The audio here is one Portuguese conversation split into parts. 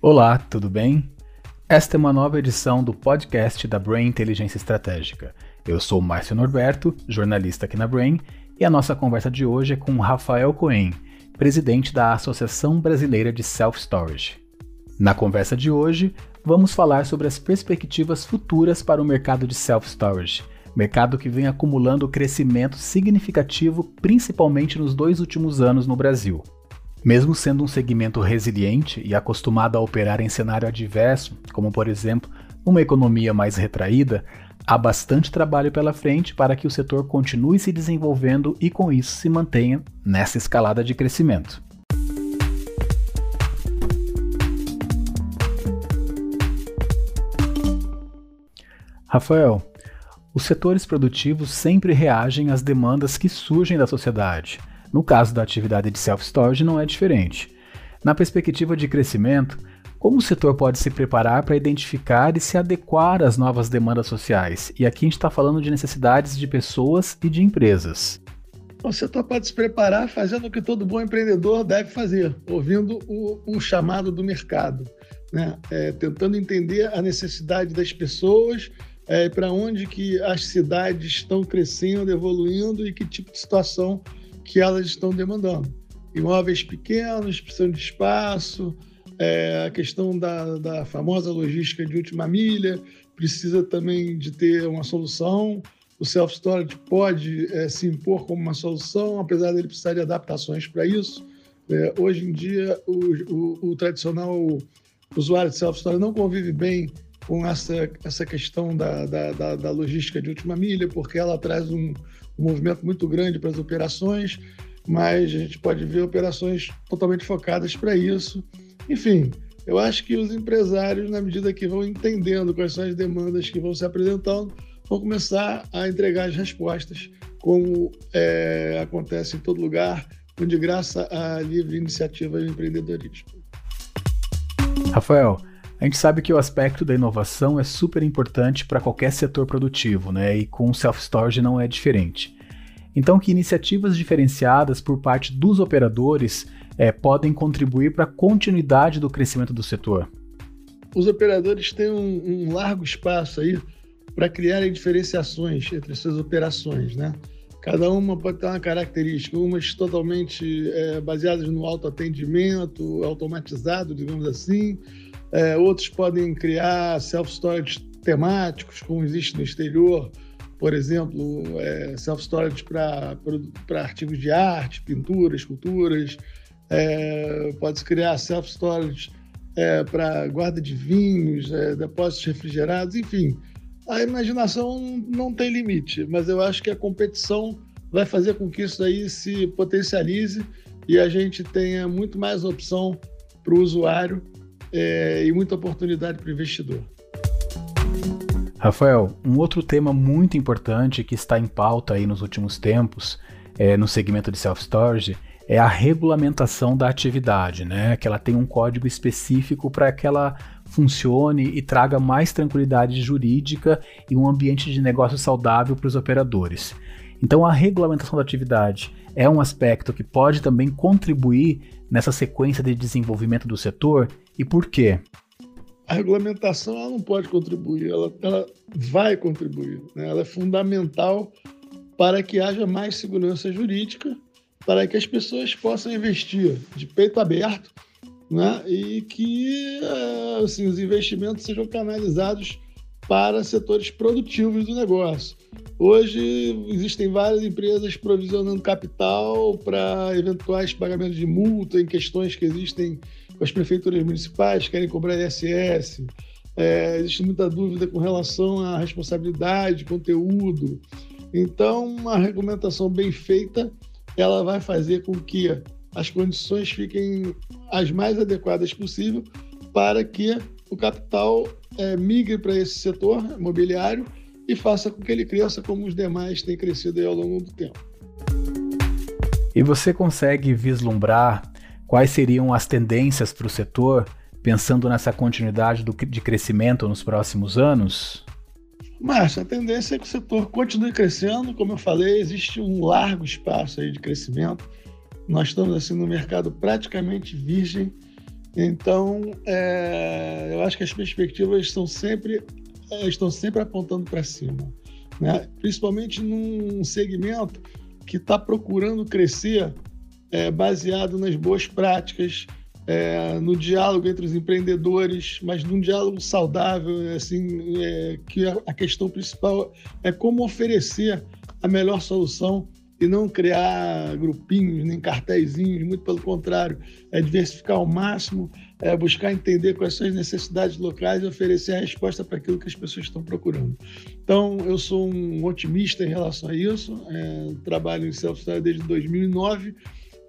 Olá, tudo bem? Esta é uma nova edição do podcast da Brain Inteligência Estratégica. Eu sou Márcio Norberto, jornalista aqui na Brain, e a nossa conversa de hoje é com Rafael Cohen, presidente da Associação Brasileira de Self-Storage. Na conversa de hoje, vamos falar sobre as perspectivas futuras para o mercado de self-storage, mercado que vem acumulando crescimento significativo principalmente nos dois últimos anos no Brasil. Mesmo sendo um segmento resiliente e acostumado a operar em cenário adverso, como por exemplo uma economia mais retraída, há bastante trabalho pela frente para que o setor continue se desenvolvendo e com isso se mantenha nessa escalada de crescimento. Rafael, os setores produtivos sempre reagem às demandas que surgem da sociedade. No caso da atividade de self-storage, não é diferente. Na perspectiva de crescimento, como o setor pode se preparar para identificar e se adequar às novas demandas sociais? E aqui a gente está falando de necessidades de pessoas e de empresas. O setor pode se preparar fazendo o que todo bom empreendedor deve fazer, ouvindo o, chamado do mercado, né? É, tentando entender a necessidade das pessoas, é, para onde que as cidades estão crescendo, evoluindo e que tipo de situação que elas estão demandando. Imóveis pequenos, precisando de espaço, é, a questão da, da famosa logística de última milha, precisa também de ter uma solução. O self-storage pode é, se impor como uma solução, apesar dele precisar de adaptações para isso. É, hoje em dia, o, o, o tradicional usuário de self-storage não convive bem com essa, essa questão da, da, da, da logística de última milha, porque ela traz um, um movimento muito grande para as operações, mas a gente pode ver operações totalmente focadas para isso. Enfim, eu acho que os empresários, na medida que vão entendendo quais são as demandas que vão se apresentando, vão começar a entregar as respostas, como é, acontece em todo lugar, onde graça à livre iniciativa e empreendedorismo. Rafael, a gente sabe que o aspecto da inovação é super importante para qualquer setor produtivo, né? E com o self-storage não é diferente. Então, que iniciativas diferenciadas por parte dos operadores é, podem contribuir para a continuidade do crescimento do setor? Os operadores têm um, um largo espaço aí para criarem diferenciações entre suas operações, né? Cada uma pode ter uma característica, umas totalmente é, baseadas no autoatendimento, automatizado, digamos assim, é, outros podem criar self-storage temáticos, como existe no exterior, por exemplo, é, self-storage para artigos de arte, pinturas, esculturas. É, Pode-se criar self-storage é, para guarda de vinhos, é, depósitos refrigerados, enfim. A imaginação não tem limite, mas eu acho que a competição vai fazer com que isso aí se potencialize e a gente tenha muito mais opção para o usuário é, e muita oportunidade para o investidor. Rafael, um outro tema muito importante que está em pauta aí nos últimos tempos, é, no segmento de self-storage, é a regulamentação da atividade, né? Que ela tem um código específico para que ela funcione e traga mais tranquilidade jurídica e um ambiente de negócio saudável para os operadores. Então, a regulamentação da atividade é um aspecto que pode também contribuir nessa sequência de desenvolvimento do setor e por quê? A regulamentação ela não pode contribuir, ela, ela vai contribuir. Né? Ela é fundamental para que haja mais segurança jurídica, para que as pessoas possam investir de peito aberto né? e que eh, assim, os investimentos sejam canalizados para setores produtivos do negócio. Hoje existem várias empresas provisionando capital para eventuais pagamentos de multa em questões que existem com as prefeituras municipais, querem cobrar ISS. É, existe muita dúvida com relação à responsabilidade, conteúdo. Então, uma regulamentação bem feita, ela vai fazer com que as condições fiquem as mais adequadas possível para que o capital é, migre para esse setor imobiliário e faça com que ele cresça como os demais têm crescido ao longo do tempo. E você consegue vislumbrar quais seriam as tendências para o setor, pensando nessa continuidade do, de crescimento nos próximos anos? Márcio, a tendência é que o setor continue crescendo. Como eu falei, existe um largo espaço aí de crescimento. Nós estamos assim no mercado praticamente virgem Então, é, eu acho que as perspectivas estão sempre, é, estão sempre apontando para cima, né? principalmente num segmento que está procurando crescer é, baseado nas boas práticas, é, no diálogo entre os empreendedores, mas num diálogo saudável, assim, é, que a questão principal é como oferecer a melhor solução e não criar grupinhos nem cartéisinhos, muito pelo contrário, é diversificar ao máximo, é buscar entender quais são as necessidades locais e oferecer a resposta para aquilo que as pessoas estão procurando. Então, eu sou um otimista em relação a isso, é, trabalho em self-study desde 2009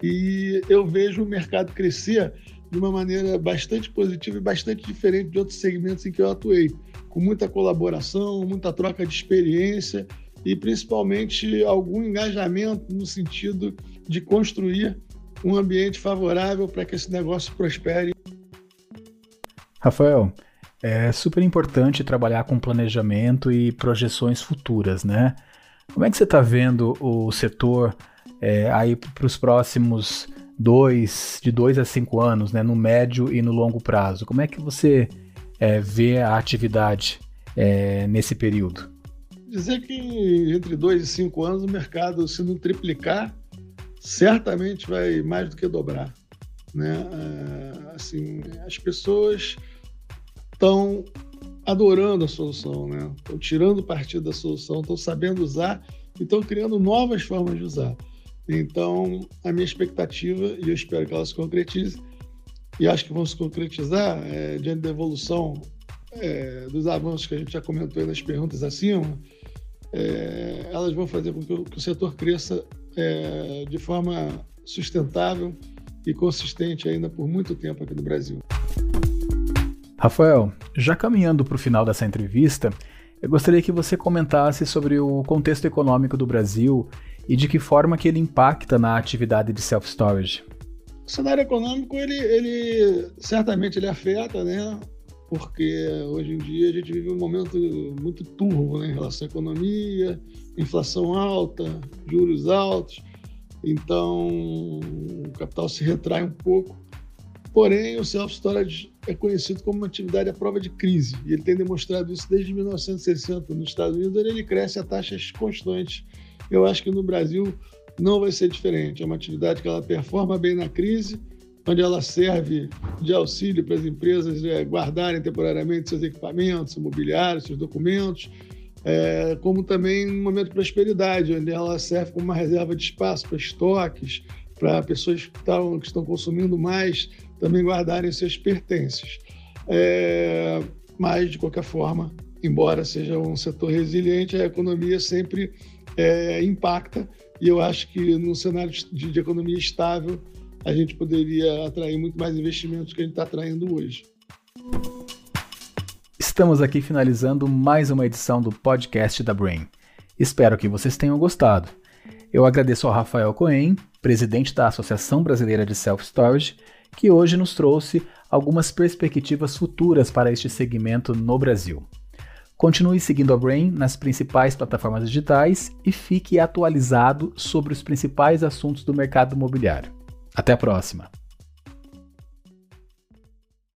e eu vejo o mercado crescer de uma maneira bastante positiva e bastante diferente de outros segmentos em que eu atuei, com muita colaboração, muita troca de experiência e principalmente algum engajamento no sentido de construir um ambiente favorável para que esse negócio prospere. Rafael, é super importante trabalhar com planejamento e projeções futuras, né? Como é que você está vendo o setor é, aí para os próximos dois, de dois a cinco anos, né, no médio e no longo prazo? Como é que você é, vê a atividade é, nesse período? Dizer que entre dois e cinco anos o mercado, se não triplicar, certamente vai mais do que dobrar. Né? É, assim, as pessoas estão adorando a solução, né? estão tirando partido da solução, estão sabendo usar e estão criando novas formas de usar. Então, a minha expectativa, e eu espero que ela se concretize, e acho que vão se concretizar é, diante da evolução é, dos avanços que a gente já comentou nas perguntas acima, é, elas vão fazer com que o, que o setor cresça é, de forma sustentável e consistente ainda por muito tempo aqui no Brasil. Rafael, já caminhando para o final dessa entrevista, eu gostaria que você comentasse sobre o contexto econômico do Brasil e de que forma que ele impacta na atividade de self-storage. O cenário econômico, ele, ele certamente ele afeta, né? Porque hoje em dia a gente vive um momento muito turvo né? em relação à economia, inflação alta, juros altos, então o capital se retrai um pouco. Porém, o self-storage é conhecido como uma atividade à prova de crise, e ele tem demonstrado isso desde 1960 nos Estados Unidos, onde ele cresce a taxas constantes eu acho que no Brasil não vai ser diferente. É uma atividade que ela performa bem na crise, onde ela serve de auxílio para as empresas é, guardarem temporariamente seus equipamentos, seu mobiliário, seus documentos, é, como também no momento de prosperidade, onde ela serve como uma reserva de espaço para estoques, para pessoas que, estão, que estão consumindo mais também guardarem seus pertences. É, mas, de qualquer forma, embora seja um setor resiliente, a economia sempre é, impacta. E eu acho que no cenário de, de economia estável, a gente poderia atrair muito mais investimentos que a gente está atraindo hoje. Estamos aqui finalizando mais uma edição do podcast da Brain. Espero que vocês tenham gostado. Eu agradeço ao Rafael Cohen, presidente da Associação Brasileira de Self Storage, que hoje nos trouxe algumas perspectivas futuras para este segmento no Brasil. Continue seguindo a Brain nas principais plataformas digitais e fique atualizado sobre os principais assuntos do mercado imobiliário. Até a próxima!